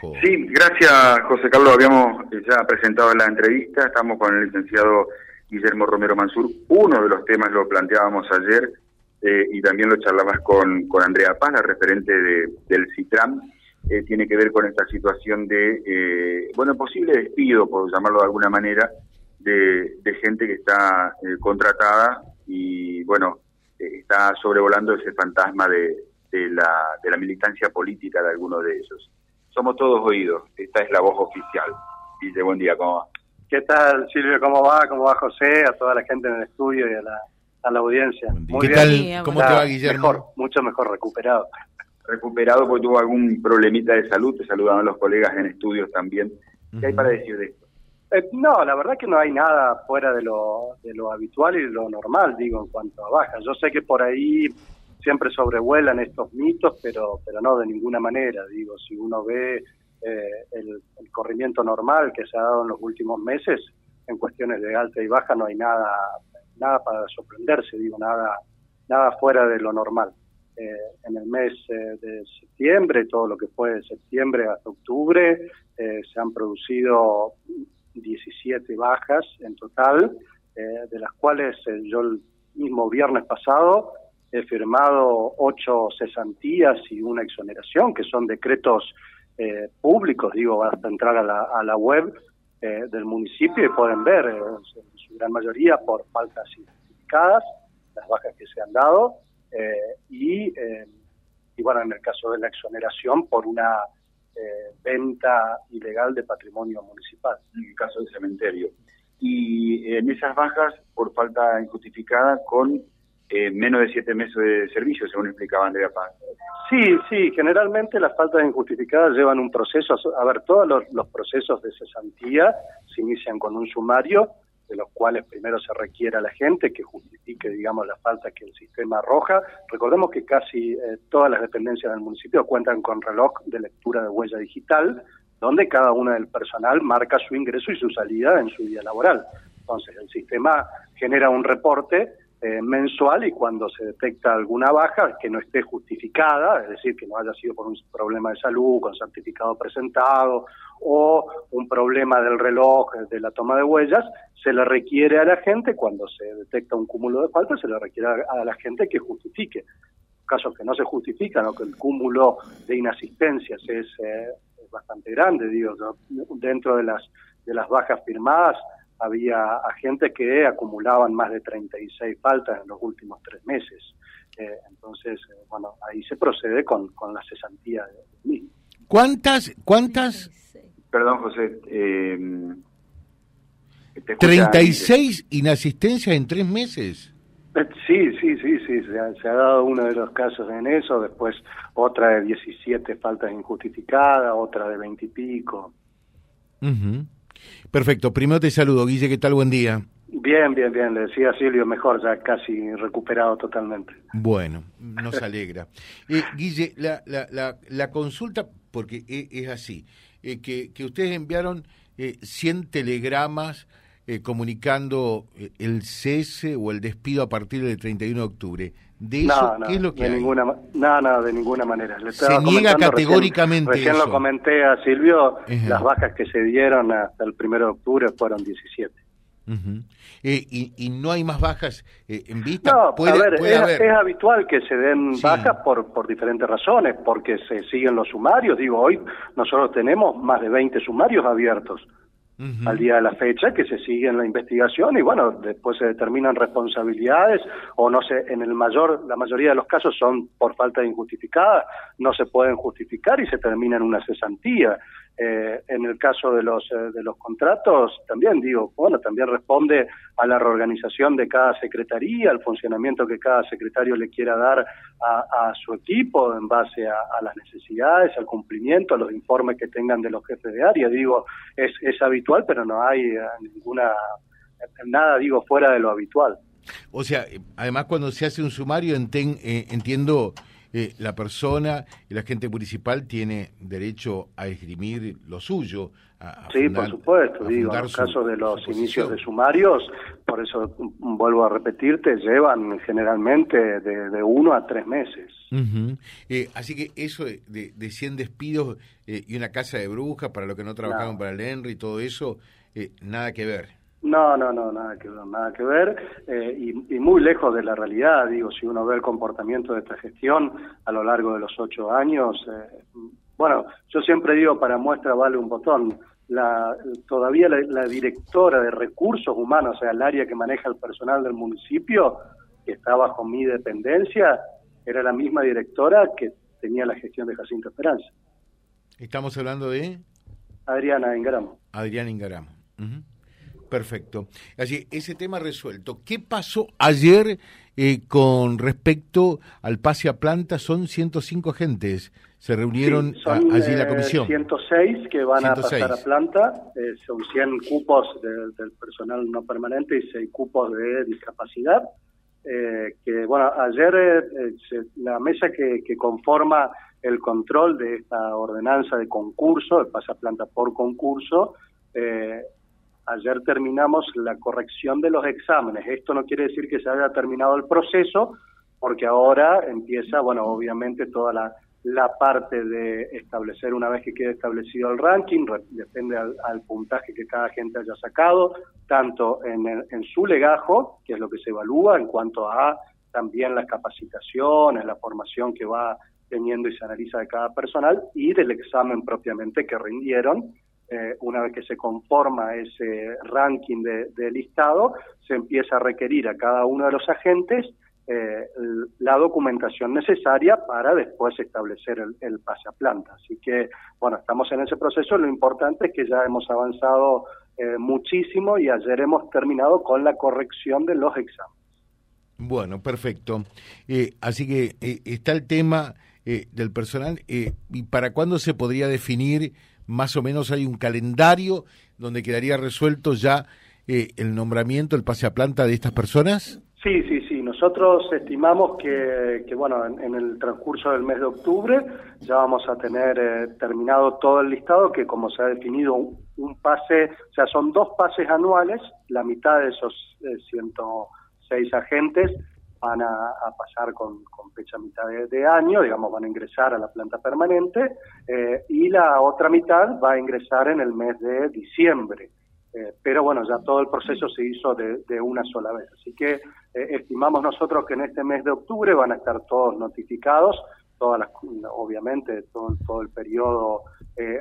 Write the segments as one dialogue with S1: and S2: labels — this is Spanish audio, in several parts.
S1: Sí, gracias José Carlos. Habíamos ya presentado la entrevista. Estamos con el licenciado Guillermo Romero Mansur. Uno de los temas lo planteábamos ayer eh, y también lo charlabas con, con Andrea Paz, la referente del CITRAM. Eh, tiene que ver con esta situación de, eh, bueno, posible despido, por llamarlo de alguna manera, de, de gente que está contratada y, bueno, está sobrevolando ese fantasma de, de, la, de la militancia política de algunos de ellos. Somos todos oídos, esta es la voz oficial. Dice, buen día, ¿cómo va?
S2: ¿Qué tal, Silvio? ¿Cómo va? ¿Cómo va José? A toda la gente en el estudio y a la, a la audiencia.
S3: ¿Qué tal? ¿Cómo te va, Guillermo?
S2: Mejor, mucho mejor, recuperado.
S1: Recuperado porque tuvo algún problemita de salud, te saludaban los colegas en estudios también. ¿Qué hay para decir de esto?
S2: Eh, no, la verdad que no hay nada fuera de lo, de lo habitual y de lo normal, digo, en cuanto a bajas. Yo sé que por ahí siempre sobrevuelan estos mitos, pero, pero no de ninguna manera. Digo, si uno ve eh, el, corrimiento normal que se ha dado en los últimos meses, en cuestiones de alta y baja no hay nada nada para sorprenderse, digo, nada, nada fuera de lo normal. Eh, en el mes eh, de septiembre, todo lo que fue de septiembre hasta octubre, eh, se han producido 17 bajas en total, de las cuales yo el mismo viernes pasado he firmado ocho cesantías y una exoneración, que son decretos públicos, digo, hasta entrar a la, a la web del municipio y pueden ver, gran mayoría por faltas identificadas, las bajas que se han dado, eh, y, eh, y bueno, en el caso de la exoneración por una eh, venta ilegal de patrimonio municipal.
S1: En el caso del cementerio. Y en esas bajas por falta injustificada con menos de siete meses de servicio, según explicaba Andrea Paz.
S2: Sí, sí, generalmente las faltas injustificadas llevan un proceso, a ver, todos los, los procesos de cesantía se inician con un sumario de los cuales primero se requiere a la gente que justifique, digamos, la falta que el sistema arroja. Recordemos que casi eh, todas las dependencias del municipio cuentan con reloj de lectura de huella digital, donde cada uno del personal marca su ingreso y su salida en su día laboral. Entonces, el sistema genera un reporte eh, mensual y cuando se detecta alguna baja que no esté justificada, es decir, que no haya sido por un problema de salud, con certificado presentado o un problema del reloj, de la toma de huellas, se le requiere a la gente, cuando se detecta un cúmulo de faltas, se le requiere a la gente que justifique. Casos que no se justifican o que el cúmulo de inasistencias es, eh, es bastante grande, digo, dentro de las, de las bajas firmadas, había agentes que acumulaban más de 36 faltas en los últimos tres meses. Eh, entonces, eh, bueno, ahí se procede con, con la cesantía mismo.
S3: ¿Cuántas, cuántas?
S1: Perdón, José. Eh,
S3: 36 inasistencias en tres meses.
S2: Eh, sí, sí, sí, sí, se ha, se ha, dado uno de los casos en eso, después otra de 17 faltas injustificadas, otra de 20 y pico.
S3: Uh Perfecto, primero te saludo, Guille, ¿qué tal? Buen día.
S2: Bien, bien, bien, le decía Silvio, mejor, ya casi recuperado totalmente.
S3: Bueno, nos alegra. Eh, Guille, la, la, la, la, consulta, porque e, es, así, eh, que, que, ustedes enviaron eh, 100 telegramas eh, comunicando eh, el cese o el despido a partir del 31 de octubre. ¿De eso
S2: no,
S3: qué es lo que
S2: de
S3: hay?
S2: Ninguna, no, no, de ninguna manera. Le
S3: se niega categóricamente
S2: Recién, recién
S3: eso.
S2: lo comenté a Silvio, -huh. las bajas que se dieron hasta el 1 de octubre fueron 17.
S3: Uh -huh. eh, y, y, no hay más bajas eh, en vista?
S2: No,
S3: ¿Puede,
S2: a ver,
S3: puede
S2: es,
S3: haber?
S2: es, habitual que se den
S3: Sí.
S2: bajas por, por diferentes razones, porque se siguen los sumarios. Digo, hoy nosotros tenemos más de 20 sumarios abiertos Al día de la fecha, que se sigue en la investigación y bueno, después se determinan responsabilidades o no sé, en el mayor, la mayoría de los casos son por falta de injustificada, no se pueden justificar y se termina en una cesantía. Eh, en el caso de los eh, de los contratos, también digo, bueno, también responde a la reorganización de cada secretaría, al funcionamiento que cada secretario le quiera dar a, su equipo en base a, a, las necesidades, al cumplimiento, a los informes que tengan de los jefes de área. Digo, es, es habitual, pero no hay eh, ninguna nada, digo, fuera de lo habitual.
S3: O sea, eh, además cuando se hace un sumario enten, eh, entiendo eh, la persona, el agente municipal tiene derecho a esgrimir lo suyo.
S2: sí, por supuesto, digo, en el caso de los inicios de sumarios, por eso vuelvo a repetirte, llevan generalmente de, uno a tres meses.
S3: Eh, así que eso de, de, 100 despidos eh, y una casa de brujas para los que no trabajaron para el Henry y todo eso, nada que ver.
S2: No, no, no, nada que ver, nada que ver eh, y, muy lejos de la realidad. Digo, si uno ve el comportamiento de esta gestión a lo largo de los ocho años, eh, bueno, yo siempre digo para muestra vale un botón. La, todavía la, directora de recursos humanos, o sea, el área que maneja el personal del municipio, que está bajo mi dependencia, era la misma directora que tenía la gestión de Jacinto Esperanza.
S3: Estamos hablando de
S2: Adriana Ingaramo.
S3: Adriana Ingaramo. Perfecto. Así, ese tema resuelto. ¿Qué pasó ayer eh, con respecto al pase a planta? Son 105 agentes. Se reunieron allí en la comisión.
S2: 106 que van a pasar a planta. Eh, son 100 cupos del personal no permanente y 6 cupos de discapacidad. Eh, que bueno, ayer la mesa que, que, conforma el control de esta ordenanza de concurso, de planta por concurso, eh, Ayer terminamos la corrección de los exámenes. Esto no quiere decir que se haya terminado el proceso, porque ahora empieza, bueno, obviamente toda la, parte de establecer, una vez que quede establecido el ranking, depende al, puntaje que cada gente haya sacado, tanto en, en su legajo, que es lo que se evalúa en cuanto a también las capacitaciones, la formación que va teniendo y se analiza de cada personal, y del examen propiamente que rindieron, eh, una vez que se conforma ese ranking de, listado, se empieza a requerir a cada uno de los agentes eh, la documentación necesaria para después establecer el, pase a planta. Así que, bueno, estamos en ese proceso. Lo importante es que ya hemos avanzado eh, muchísimo y ayer hemos terminado con la corrección de los exámenes.
S3: Bueno, perfecto. así que está el tema del personal. ¿Y para cuándo se podría definir? Más o menos hay un calendario donde quedaría resuelto ya eh, el nombramiento, el pase a planta de estas personas?
S2: Sí, sí, sí. Nosotros estimamos que, que bueno, en, el transcurso del mes de octubre ya vamos a tener eh, terminado todo el listado, que como se ha definido un, pase, o sea, son dos pases anuales, la mitad de esos 106 eh, agentes van a, pasar con, fecha mitad de, año, digamos, van a ingresar a la planta permanente, eh, y la otra mitad va a ingresar en el mes de diciembre. Eh, pero bueno, ya todo el proceso se hizo de, una sola vez. Así que eh, estimamos nosotros que en este mes de octubre van a estar todos notificados, todas las, obviamente todo, el periodo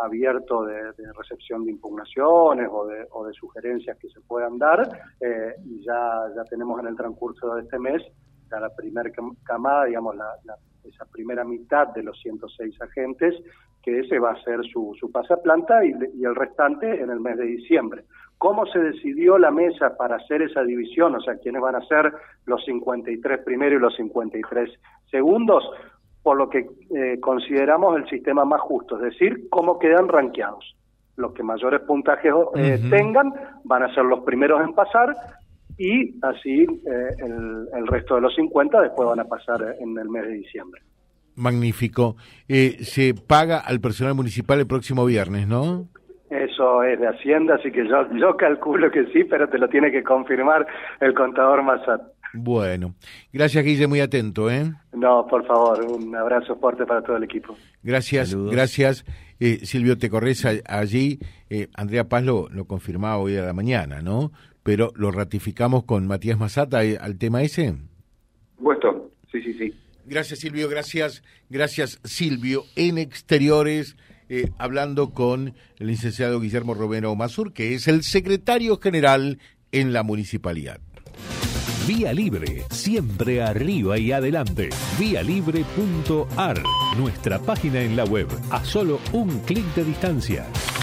S2: abierto de, recepción de impugnaciones o de, o de, sugerencias que se puedan dar, y ya, ya tenemos en el transcurso de este mes la primera camada, digamos, la, esa primera mitad de los 106 agentes, que ese va a ser su, su pasaplanta y, y el restante en el mes de diciembre. ¿Cómo se decidió la mesa para hacer esa división? O sea, ¿quiénes van a ser los 53 primeros y los 53 segundos? Por lo que eh, consideramos el sistema más justo, es decir, cómo quedan ranqueados. Los que mayores puntajes eh, tengan van a ser los primeros en pasar y así eh, el, resto de los 50 después van a pasar en el mes de diciembre.
S3: Magnífico. Eh, se paga al personal municipal el próximo viernes, ¿no?
S2: Eso es de Hacienda, así que yo, yo calculo que sí, pero te lo tiene que confirmar el contador Massat.
S3: Bueno, gracias Guille, muy atento, ¿eh?
S2: No, por favor, un abrazo fuerte para todo el equipo.
S3: Gracias, gracias. Eh, Silvio, te corres allí. Eh, Andrea Paz lo, lo confirmaba hoy a la mañana, ¿no? Pero lo ratificamos con Matías Mazata eh, al tema ese.
S1: Puesto, sí, sí, sí.
S3: Gracias Silvio, gracias, gracias Silvio. En exteriores, eh, hablando con el licenciado Guillermo Romero Mazur, que es el secretario general en la municipalidad.
S4: Vía Libre, siempre arriba y adelante. Vialibre.ar, nuestra página en la web, a solo un clic de distancia